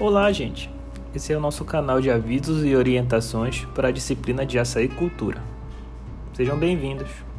Olá, gente! Esse é o nosso canal de avisos e orientações para a disciplina de açaí cultura. Sejam bem-vindos!